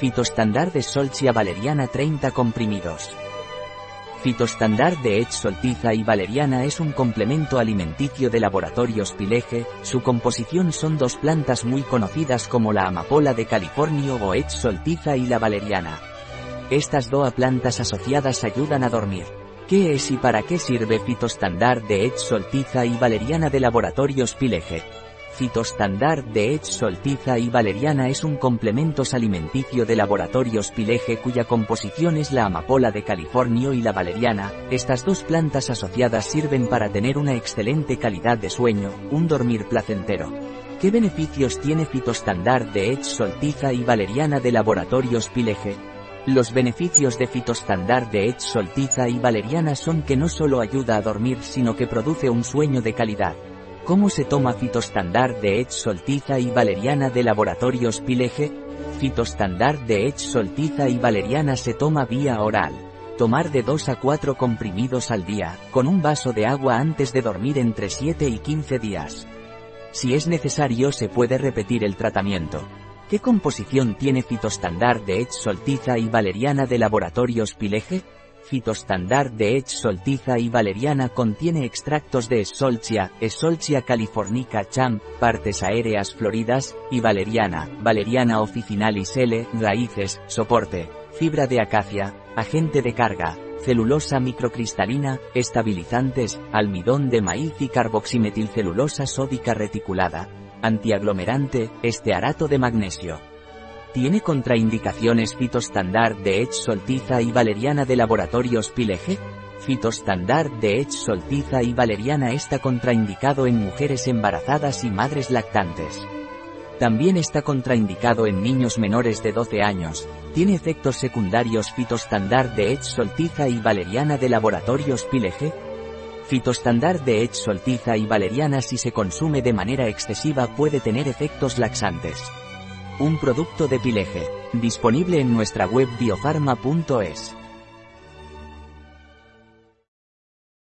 Fitostandard de Solchia valeriana 30 comprimidos. Fitostandard de Edge Soltiza y Valeriana es un complemento alimenticio de laboratorios Pileje, su composición son dos plantas muy conocidas como la amapola de California o Edge Soltiza y la valeriana. Estas dos plantas asociadas ayudan a dormir. ¿Qué es y para qué sirve Fitostandard de Edge Soltiza y Valeriana de laboratorios Pileje? Fitostandard de Edge Soltiza y Valeriana es un complemento alimenticio de laboratorios Pileje cuya composición es la amapola de California y la valeriana. Estas dos plantas asociadas sirven para tener una excelente calidad de sueño, un dormir placentero. ¿Qué beneficios tiene Fitostandard de Edge Soltiza y Valeriana de laboratorios Pileje? Los beneficios de Fitostandard de Edge Soltiza y Valeriana son que no solo ayuda a dormir sino que produce un sueño de calidad. ¿Cómo se toma fitostandard de Edge Soltiza y Valeriana de Laboratorios Pileje? Fitostandard de Edge Soltiza y Valeriana se toma vía oral. Tomar de 2 a 4 comprimidos al día, con un vaso de agua antes de dormir entre 7 y 15 días. Si es necesario se puede repetir el tratamiento. ¿Qué composición tiene fitostandard de Edge Soltiza y Valeriana de Laboratorios Pileje? Fitostandard de Edge Soltiza y Valeriana contiene extractos de Solchia, Solchia californica cham, partes aéreas floridas, y Valeriana, Valeriana officinalis L, raíces, soporte, fibra de acacia, agente de carga, celulosa microcristalina, estabilizantes, almidón de maíz y carboximetilcelulosa sódica reticulada, antiaglomerante, estearato de magnesio. ¿Tiene contraindicaciones fitostandard de Edge Soltiza y Valeriana de Laboratorios Pileje? Fitostandard de Edge Soltiza y Valeriana está contraindicado en mujeres embarazadas y madres lactantes. También está contraindicado en niños menores de 12 años. Tiene efectos secundarios fitostandard de Edge Soltiza y Valeriana de Laboratorios Pileje. Fitostandard de Edge Soltiza y Valeriana si se consume de manera excesiva puede tener efectos laxantes. Un producto de Pileje, disponible en nuestra web biofarma.es.